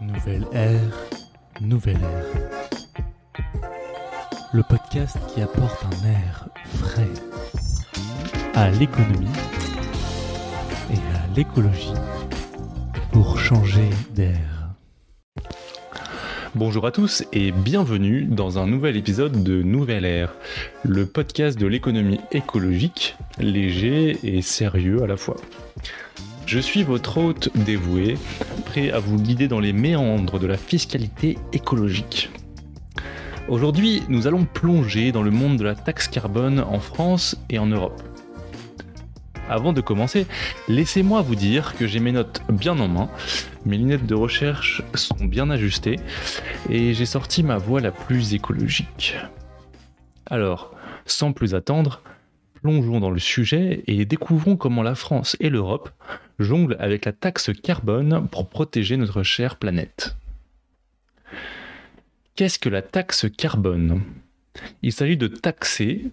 Nouvelle ère, nouvelle ère. Le podcast qui apporte un air frais à l'économie et à l'écologie pour changer d'air. Bonjour à tous et bienvenue dans un nouvel épisode de Nouvelle Ère, le podcast de l'économie écologique, léger et sérieux à la fois. Je suis votre hôte dévoué, prêt à vous guider dans les méandres de la fiscalité écologique. Aujourd'hui, nous allons plonger dans le monde de la taxe carbone en France et en Europe. Avant de commencer, laissez-moi vous dire que j'ai mes notes bien en main, mes lunettes de recherche sont bien ajustées et j'ai sorti ma voix la plus écologique. Alors, sans plus attendre, plongeons dans le sujet et découvrons comment la France et l'Europe jonglent avec la taxe carbone pour protéger notre chère planète. Qu'est-ce que la taxe carbone? Il s'agit de taxer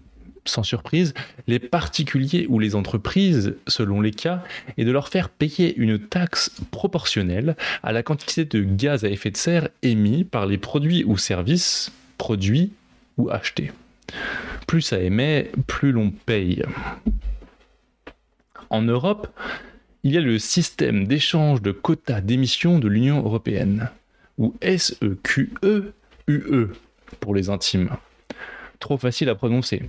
sans surprise, les particuliers ou les entreprises, selon les cas, et de leur faire payer une taxe proportionnelle à la quantité de gaz à effet de serre émis par les produits ou services produits ou achetés. Plus ça émet, plus l'on paye. En Europe, il y a le système d'échange de quotas d'émissions de l'Union européenne, ou SEQE-UE pour les intimes. Trop facile à prononcer.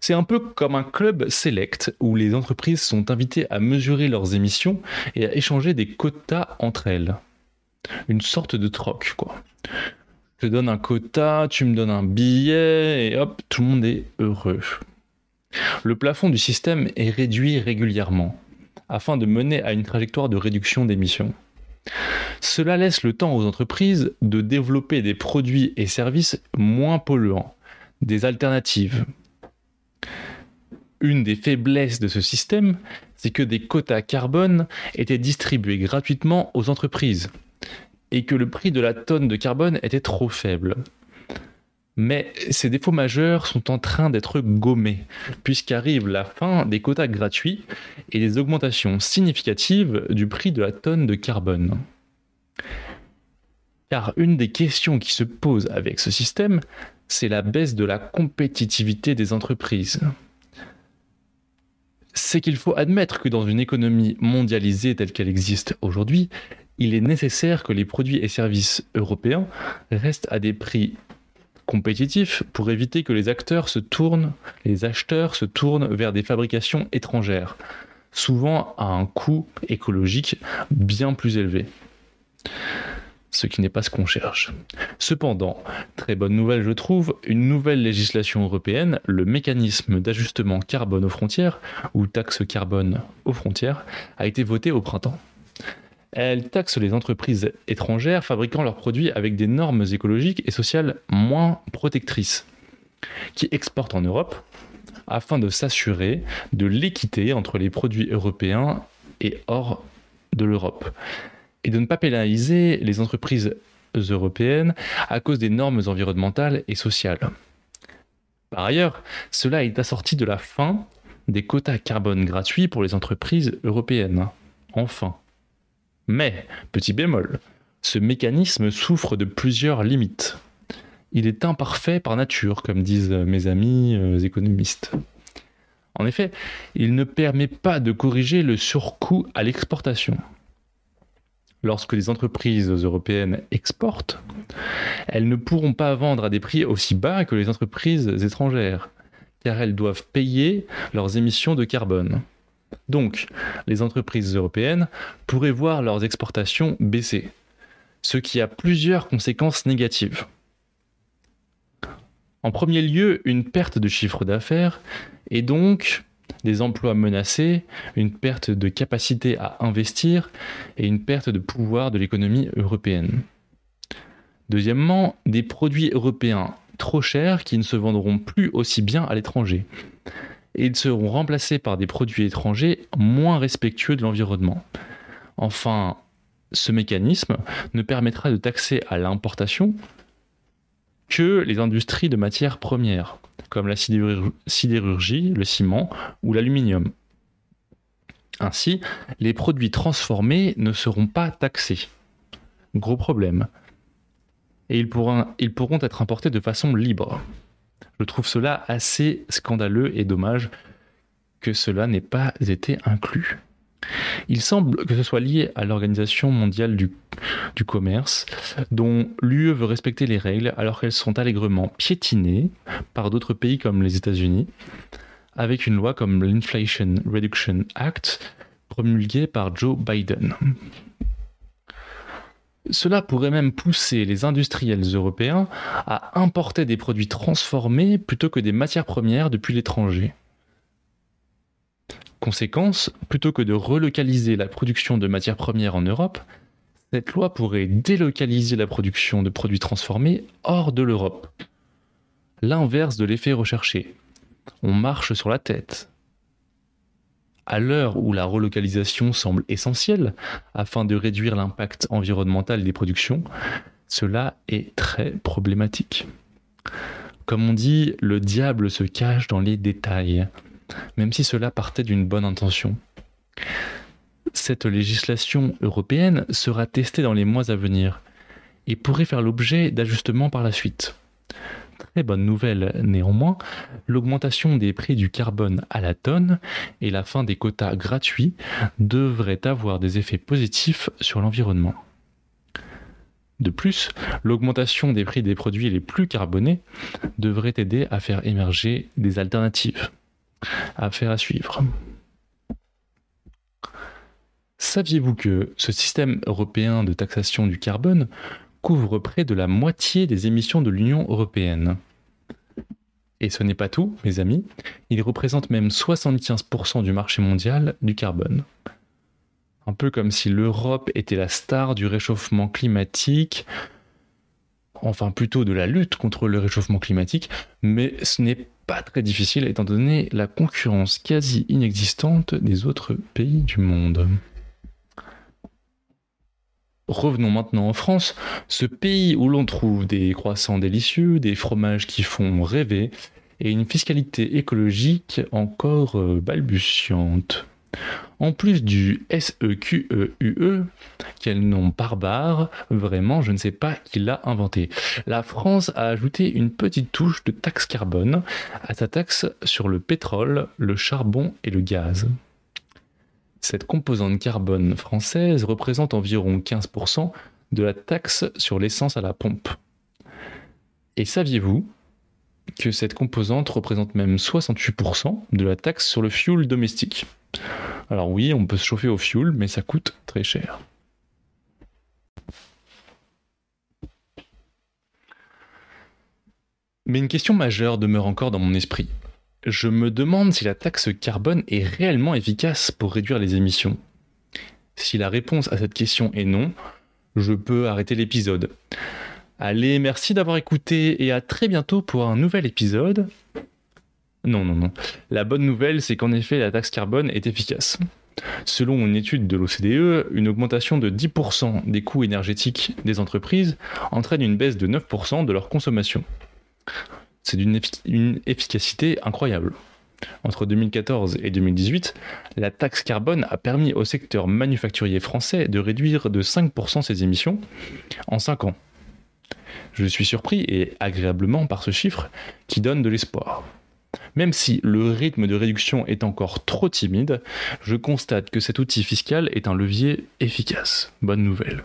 C'est un peu comme un club select où les entreprises sont invitées à mesurer leurs émissions et à échanger des quotas entre elles. Une sorte de troc, quoi. Je te donne un quota, tu me donnes un billet, et hop, tout le monde est heureux. Le plafond du système est réduit régulièrement, afin de mener à une trajectoire de réduction d'émissions. Cela laisse le temps aux entreprises de développer des produits et services moins polluants, des alternatives, une des faiblesses de ce système, c'est que des quotas carbone étaient distribués gratuitement aux entreprises et que le prix de la tonne de carbone était trop faible. Mais ces défauts majeurs sont en train d'être gommés, puisqu'arrive la fin des quotas gratuits et des augmentations significatives du prix de la tonne de carbone. Car une des questions qui se posent avec ce système, c'est la baisse de la compétitivité des entreprises c'est qu'il faut admettre que dans une économie mondialisée telle qu'elle existe aujourd'hui, il est nécessaire que les produits et services européens restent à des prix compétitifs pour éviter que les acteurs se tournent, les acheteurs se tournent vers des fabrications étrangères, souvent à un coût écologique bien plus élevé ce qui n'est pas ce qu'on cherche. Cependant, très bonne nouvelle je trouve, une nouvelle législation européenne, le mécanisme d'ajustement carbone aux frontières, ou taxe carbone aux frontières, a été votée au printemps. Elle taxe les entreprises étrangères fabriquant leurs produits avec des normes écologiques et sociales moins protectrices, qui exportent en Europe, afin de s'assurer de l'équité entre les produits européens et hors de l'Europe et de ne pas pénaliser les entreprises européennes à cause des normes environnementales et sociales. Par ailleurs, cela est assorti de la fin des quotas carbone gratuits pour les entreprises européennes. Enfin. Mais, petit bémol, ce mécanisme souffre de plusieurs limites. Il est imparfait par nature, comme disent mes amis euh, économistes. En effet, il ne permet pas de corriger le surcoût à l'exportation lorsque les entreprises européennes exportent, elles ne pourront pas vendre à des prix aussi bas que les entreprises étrangères, car elles doivent payer leurs émissions de carbone. Donc, les entreprises européennes pourraient voir leurs exportations baisser, ce qui a plusieurs conséquences négatives. En premier lieu, une perte de chiffre d'affaires et donc des emplois menacés, une perte de capacité à investir et une perte de pouvoir de l'économie européenne. Deuxièmement, des produits européens trop chers qui ne se vendront plus aussi bien à l'étranger. Et ils seront remplacés par des produits étrangers moins respectueux de l'environnement. Enfin, ce mécanisme ne permettra de taxer à l'importation que les industries de matières premières, comme la sidérurgie, le ciment ou l'aluminium. Ainsi, les produits transformés ne seront pas taxés. Gros problème. Et ils pourront, ils pourront être importés de façon libre. Je trouve cela assez scandaleux et dommage que cela n'ait pas été inclus. Il semble que ce soit lié à l'Organisation mondiale du, commerce, dont l'UE veut respecter les règles alors qu'elles sont allègrement piétinées par d'autres pays comme les États-Unis, avec une loi comme l'Inflation Reduction Act promulguée par Joe Biden. Cela pourrait même pousser les industriels européens à importer des produits transformés plutôt que des matières premières depuis l'étranger. Conséquence, plutôt que de relocaliser la production de matières premières en Europe, cette loi pourrait délocaliser la production de produits transformés hors de l'Europe. L'inverse de l'effet recherché. On marche sur la tête. À l'heure où la relocalisation semble essentielle afin de réduire l'impact environnemental des productions, cela est très problématique. Comme on dit, le diable se cache dans les détails même si cela partait d'une bonne intention. Cette législation européenne sera testée dans les mois à venir et pourrait faire l'objet d'ajustements par la suite. Très bonne nouvelle néanmoins, l'augmentation des prix du carbone à la tonne et la fin des quotas gratuits devraient avoir des effets positifs sur l'environnement. De plus, l'augmentation des prix des produits les plus carbonés devrait aider à faire émerger des alternatives. Affaire à suivre. Saviez-vous que ce système européen de taxation du carbone couvre près de la moitié des émissions de l'Union européenne Et ce n'est pas tout, mes amis, il représente même 75% du marché mondial du carbone. Un peu comme si l'Europe était la star du réchauffement climatique, enfin plutôt de la lutte contre le réchauffement climatique, mais ce n'est pas très difficile étant donné la concurrence quasi inexistante des autres pays du monde. Revenons maintenant en France, ce pays où l'on trouve des croissants délicieux, des fromages qui font rêver et une fiscalité écologique encore euh, balbutiante. En plus du SEQEUE, e, quel nom barbare, vraiment je ne sais pas qui l'a inventé. La France a ajouté une petite touche de taxe carbone à sa taxe sur le pétrole, le charbon et le gaz. Cette composante carbone française représente environ 15% de la taxe sur l'essence à la pompe. Et saviez-vous que cette composante représente même 68% de la taxe sur le fuel domestique? Alors oui, on peut se chauffer au fioul, mais ça coûte très cher. Mais une question majeure demeure encore dans mon esprit. Je me demande si la taxe carbone est réellement efficace pour réduire les émissions. Si la réponse à cette question est non, je peux arrêter l'épisode. Allez, merci d'avoir écouté et à très bientôt pour un nouvel épisode. Non, non, non. La bonne nouvelle, c'est qu'en effet, la taxe carbone est efficace. Selon une étude de l'OCDE, une augmentation de 10% des coûts énergétiques des entreprises entraîne une baisse de 9% de leur consommation. C'est d'une une efficacité incroyable. Entre 2014 et 2018, la taxe carbone a permis au secteur manufacturier français de réduire de 5% ses émissions en 5 ans. Je suis surpris et agréablement par ce chiffre qui donne de l'espoir. Même si le rythme de réduction est encore trop timide, je constate que cet outil fiscal est un levier efficace. Bonne nouvelle.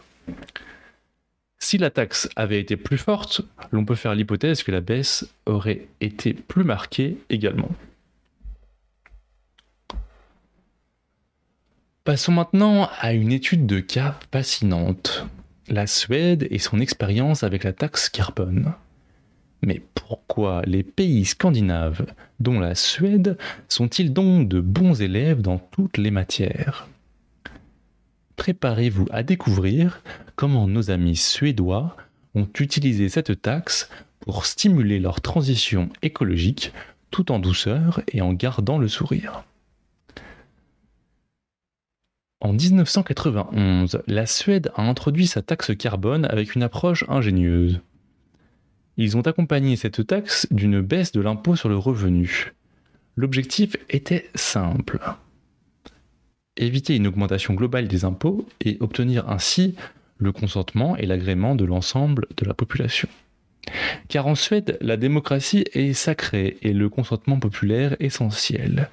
Si la taxe avait été plus forte, l'on peut faire l'hypothèse que la baisse aurait été plus marquée également. Passons maintenant à une étude de cas fascinante. La Suède et son expérience avec la taxe carbone. Mais pourquoi les pays scandinaves, dont la Suède, sont-ils donc de bons élèves dans toutes les matières? Préparez-vous à découvrir comment nos amis suédois ont utilisé cette taxe pour stimuler leur transition écologique tout en douceur et en gardant le sourire. En 1991, la Suède a introduit sa taxe carbone avec une approche ingénieuse. Ils ont accompagné cette taxe d'une baisse de l'impôt sur le revenu. L'objectif était simple. Éviter une augmentation globale des impôts et obtenir ainsi le consentement et l'agrément de l'ensemble de la population. Car en Suède, la démocratie est sacrée et le consentement populaire essentiel.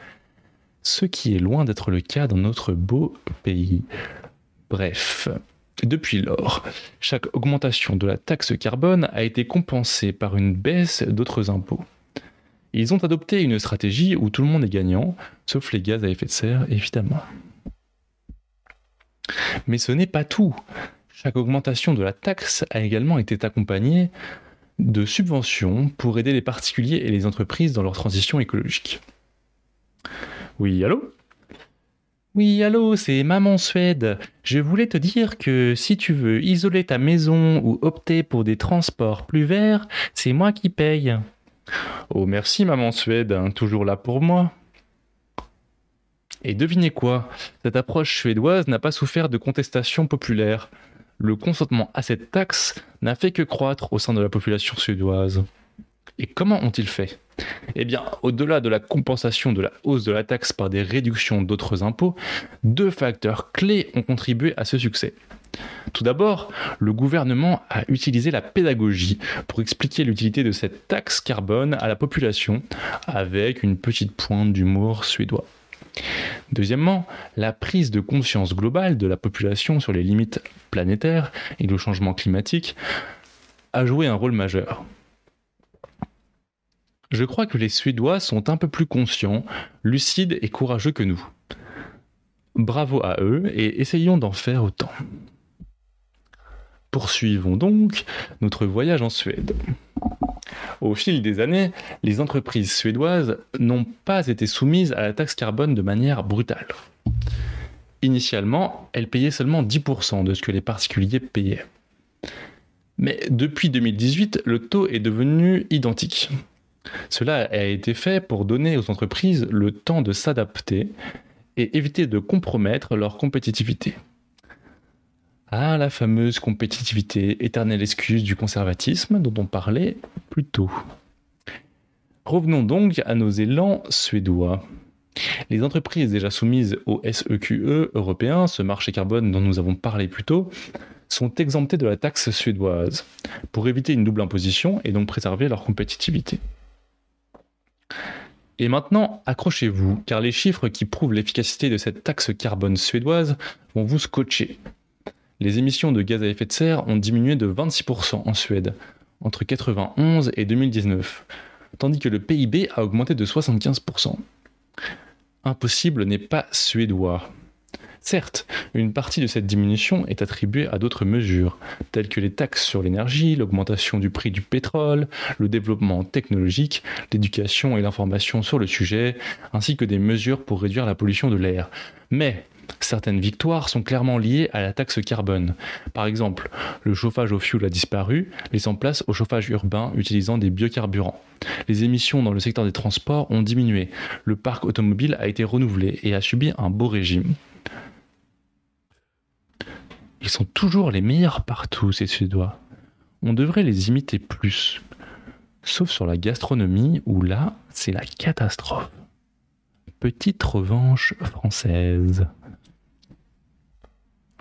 Ce qui est loin d'être le cas dans notre beau pays. Bref, depuis lors, chaque augmentation de la taxe carbone a été compensée par une baisse d'autres impôts. Ils ont adopté une stratégie où tout le monde est gagnant, sauf les gaz à effet de serre, évidemment. Mais ce n'est pas tout. Chaque augmentation de la taxe a également été accompagnée de subventions pour aider les particuliers et les entreprises dans leur transition écologique. Oui, allô? Oui, allô, c'est Maman Suède. Je voulais te dire que si tu veux isoler ta maison ou opter pour des transports plus verts, c'est moi qui paye. Oh merci Maman Suède, toujours là pour moi. Et devinez quoi Cette approche suédoise n'a pas souffert de contestation populaire. Le consentement à cette taxe n'a fait que croître au sein de la population suédoise. Et comment ont-ils fait? Eh bien, au-delà de la compensation de la hausse de la taxe par des réductions d'autres impôts, deux facteurs clés ont contribué à ce succès. Tout d'abord, le gouvernement a utilisé la pédagogie pour expliquer l'utilité de cette taxe carbone à la population avec une petite pointe d'humour suédois. Deuxièmement, la prise de conscience globale de la population sur les limites planétaires et le changement climatique a joué un rôle majeur. Je crois que les Suédois sont un peu plus conscients, lucides et courageux que nous. Bravo à eux et essayons d'en faire autant. Poursuivons donc notre voyage en Suède. Au fil des années, les entreprises suédoises n'ont pas été soumises à la taxe carbone de manière brutale. Initialement, elles payaient seulement 10% de ce que les particuliers payaient. Mais depuis 2018, le taux est devenu identique. Cela a été fait pour donner aux entreprises le temps de s'adapter et éviter de compromettre leur compétitivité. Ah, la fameuse compétitivité, éternelle excuse du conservatisme dont on parlait plus tôt. Revenons donc à nos élans suédois. Les entreprises déjà soumises au SEQE e européen, ce marché carbone dont nous avons parlé plus tôt, sont exemptées de la taxe suédoise pour éviter une double imposition et donc préserver leur compétitivité. Et maintenant, accrochez-vous, car les chiffres qui prouvent l'efficacité de cette taxe carbone suédoise vont vous scotcher les émissions de gaz à effet de serre ont diminué de 26% en Suède entre 1991 et 2019, tandis que le PIB a augmenté de 75%. Impossible n'est pas suédois. Certes, une partie de cette diminution est attribuée à d'autres mesures, telles que les taxes sur l'énergie, l'augmentation du prix du pétrole, le développement technologique, l'éducation et l'information sur le sujet, ainsi que des mesures pour réduire la pollution de l'air. Mais certaines victoires sont clairement liées à la taxe carbone. Par exemple, le chauffage au fioul a disparu, laissant place au chauffage urbain utilisant des biocarburants. Les émissions dans le secteur des transports ont diminué. Le parc automobile a été renouvelé et a subi un beau régime. Ils sont toujours les meilleurs partout, ces Suédois. On devrait les imiter plus. Sauf sur la gastronomie, où là, c'est la catastrophe. Petite revanche française.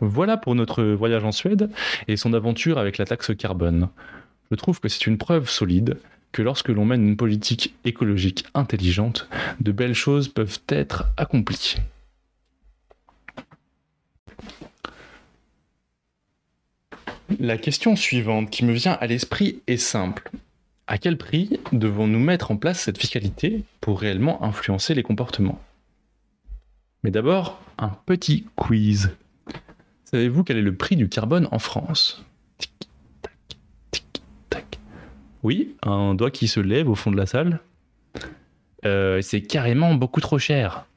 Voilà pour notre voyage en Suède et son aventure avec la taxe carbone. Je trouve que c'est une preuve solide que lorsque l'on mène une politique écologique intelligente, de belles choses peuvent être accomplies. La question suivante qui me vient à l'esprit est simple. À quel prix devons-nous mettre en place cette fiscalité pour réellement influencer les comportements? Mais d'abord, un petit quiz. Savez-vous quel est le prix du carbone en France? Tic, tac, tic, tac. Oui, un doigt qui se lève au fond de la salle. Euh, c'est carrément beaucoup trop cher.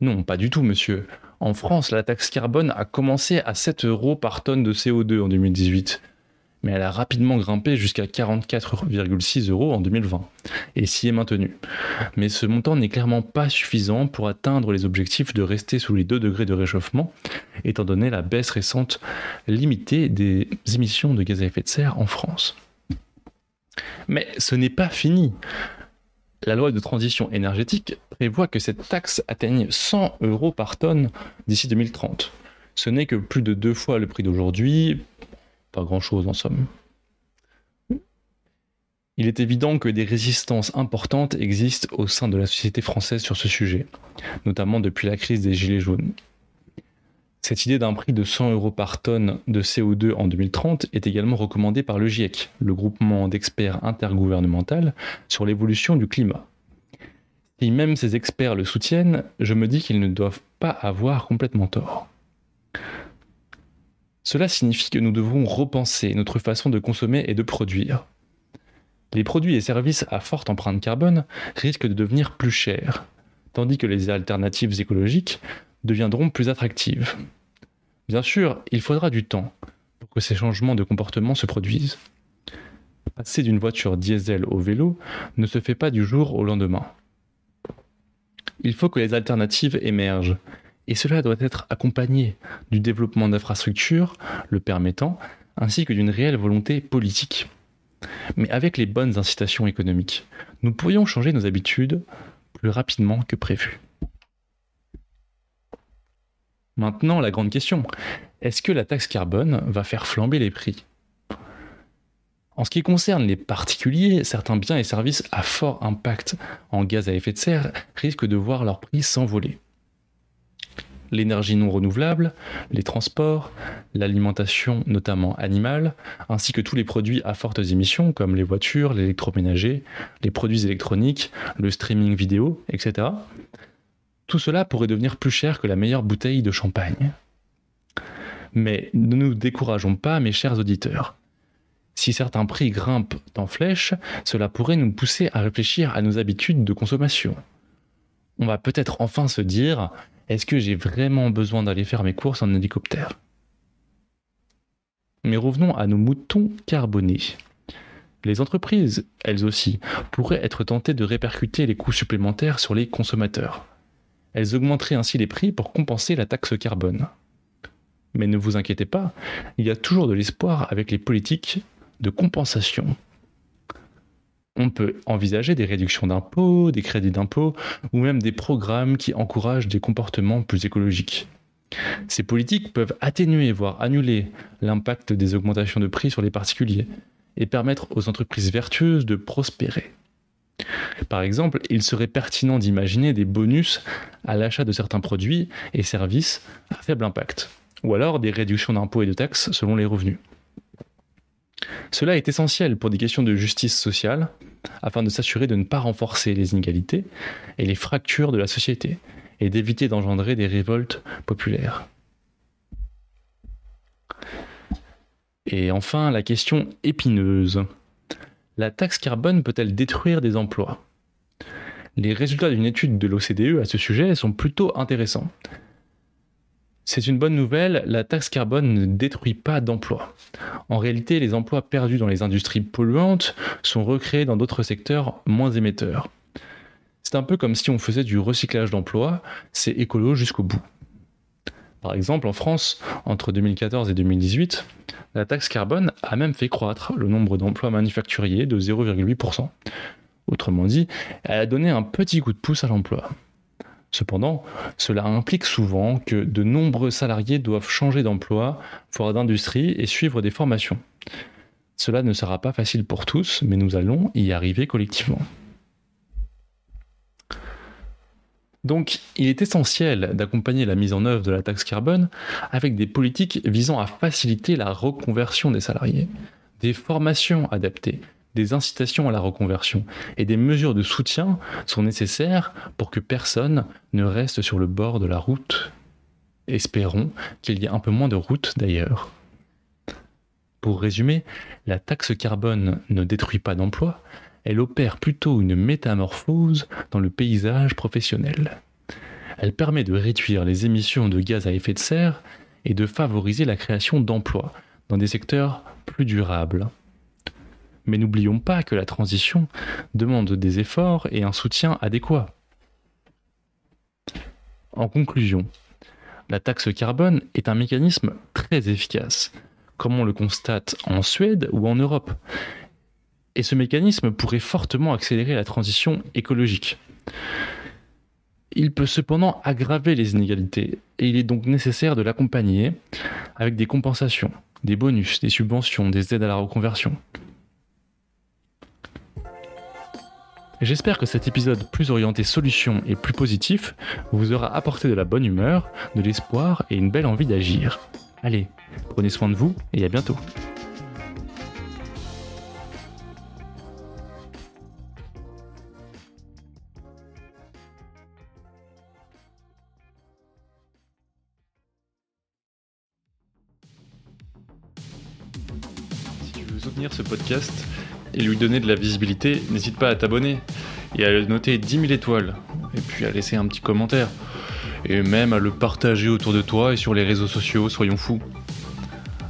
Non, pas du tout, monsieur. En France, la taxe carbone a commencé à 7 euros par tonne de CO2 en 2018 mais elle a rapidement grimpé jusqu'à 44,6 euros en 2020 et s'y est maintenue. Mais ce montant n'est clairement pas suffisant pour atteindre les objectifs de rester sous les 2 degrés de réchauffement, étant donné la baisse récente limitée des émissions de gaz à effet de serre en France. Mais ce n'est pas fini. La loi de transition énergétique prévoit que cette taxe atteigne 100 euros par tonne d'ici 2030 Ce n'est que plus de deux fois le prix d'aujourd'hui, grand-chose en somme. Il est évident que des résistances importantes existent au sein de la société française sur ce sujet, notamment depuis la crise des Gilets jaunes. Cette idée d'un prix de 100 euros par tonne de CO2 en 2030 est également recommandée par le GIEC, le groupement d'experts intergouvernemental sur l'évolution du climat. Si même ces experts le soutiennent, je me dis qu'ils ne doivent pas avoir complètement tort. Cela signifie que nous devons repenser notre façon de consommer et de produire. Les produits et services à forte empreinte carbone risquent de devenir plus chers, tandis que les alternatives écologiques deviendront plus attractives. Bien sûr, il faudra du temps pour que ces changements de comportement se produisent. Passer d'une voiture diesel au vélo ne se fait pas du jour au lendemain. Il faut que les alternatives émergent, et cela doit être accompagné du développement d'infrastructures le permettant, ainsi que d'une réelle volonté politique. Mais avec les bonnes incitations économiques, nous pourrions changer nos habitudes plus rapidement que prévu. Maintenant, la grande question, est-ce que la taxe carbone va faire flamber les prix? En ce qui concerne les particuliers, certains biens et services à fort impact en gaz à effet de serre risquent de voir leur prix s'envoler l'énergie non renouvelable, les transports, l'alimentation notamment animale, ainsi que tous les produits à fortes émissions comme les voitures, l'électroménager, les produits électroniques, le streaming vidéo, etc. Tout cela pourrait devenir plus cher que la meilleure bouteille de champagne. Mais ne nous décourageons pas, mes chers auditeurs. Si certains prix grimpent en flèche, cela pourrait nous pousser à réfléchir à nos habitudes de consommation. On va peut-être enfin se dire est-ce que j'ai vraiment besoin d'aller faire mes courses en hélicoptère? Mais revenons à nos moutons carbonés. Les entreprises, elles aussi, pourraient être tentées de répercuter les coûts supplémentaires sur les consommateurs. Elles augmenteraient ainsi les prix pour compenser la taxe carbone. Mais ne vous inquiétez pas, il y a toujours de l'espoir avec les politiques de compensation on peut envisager des réductions d'impôts, des crédits d'impôts, ou même des programmes qui encouragent des comportements plus écologiques. Ces politiques peuvent atténuer, voire annuler l'impact des augmentations de prix sur les particuliers et permettre aux entreprises vertueuses de prospérer. Par exemple, il serait pertinent d'imaginer des bonus à l'achat de certains produits et services à faible impact, ou alors des réductions d'impôts et de taxes selon les revenus. Cela est essentiel pour des questions de justice sociale, afin de s'assurer de ne pas renforcer les inégalités et les fractures de la société, et d'éviter d'engendrer des révoltes populaires. Et enfin, la question épineuse. La taxe carbone peut-elle détruire des emplois? Les résultats d'une étude de l'OCDE à ce sujet sont plutôt intéressants. C'est une bonne nouvelle, la taxe carbone ne détruit pas d'emplois. En réalité, les emplois perdus dans les industries polluantes sont recréés dans d'autres secteurs moins émetteurs. C'est un peu comme si on faisait du recyclage d'emplois, c'est écolo jusqu'au bout. Par exemple, en France, entre 2014 et 2018, la taxe carbone a même fait croître le nombre d'emplois manufacturiers de 0,8%. Autrement dit, elle a donné un petit coup de pouce à l'emploi. Cependant, cela implique souvent que de nombreux salariés doivent changer d'emploi, voire d'industrie et suivre des formations. Cela ne sera pas facile pour tous, mais nous allons y arriver collectivement. Donc, il est essentiel d'accompagner la mise en œuvre de la taxe carbone avec des politiques visant à faciliter la reconversion des salariés, des formations adaptées, des incitations à la reconversion et des mesures de soutien sont nécessaires pour que personne ne reste sur le bord de la route. Espérons qu'il y ait un peu moins de routes d'ailleurs. Pour résumer, la taxe carbone ne détruit pas d'emplois, elle opère plutôt une métamorphose dans le paysage professionnel. Elle permet de réduire les émissions de gaz à effet de serre et de favoriser la création d'emplois dans des secteurs plus durables. Mais n'oublions pas que la transition demande des efforts et un soutien adéquat. En conclusion, la taxe carbone est un mécanisme très efficace, comme on le constate en Suède ou en Europe. Et ce mécanisme pourrait fortement accélérer la transition écologique. Il peut cependant aggraver les inégalités et il est donc nécessaire de l'accompagner avec des compensations, des bonus, des subventions, des aides à la reconversion. J'espère que cet épisode plus orienté solution et plus positif vous aura apporté de la bonne humeur, de l'espoir et une belle envie d'agir. Allez, prenez soin de vous et à bientôt. Si tu veux soutenir ce podcast et lui donner de la visibilité, n'hésite pas à t'abonner et à noter 10 000 étoiles. Et puis à laisser un petit commentaire. Et même à le partager autour de toi et sur les réseaux sociaux, soyons fous.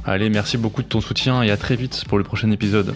Allez, merci beaucoup de ton soutien et à très vite pour le prochain épisode.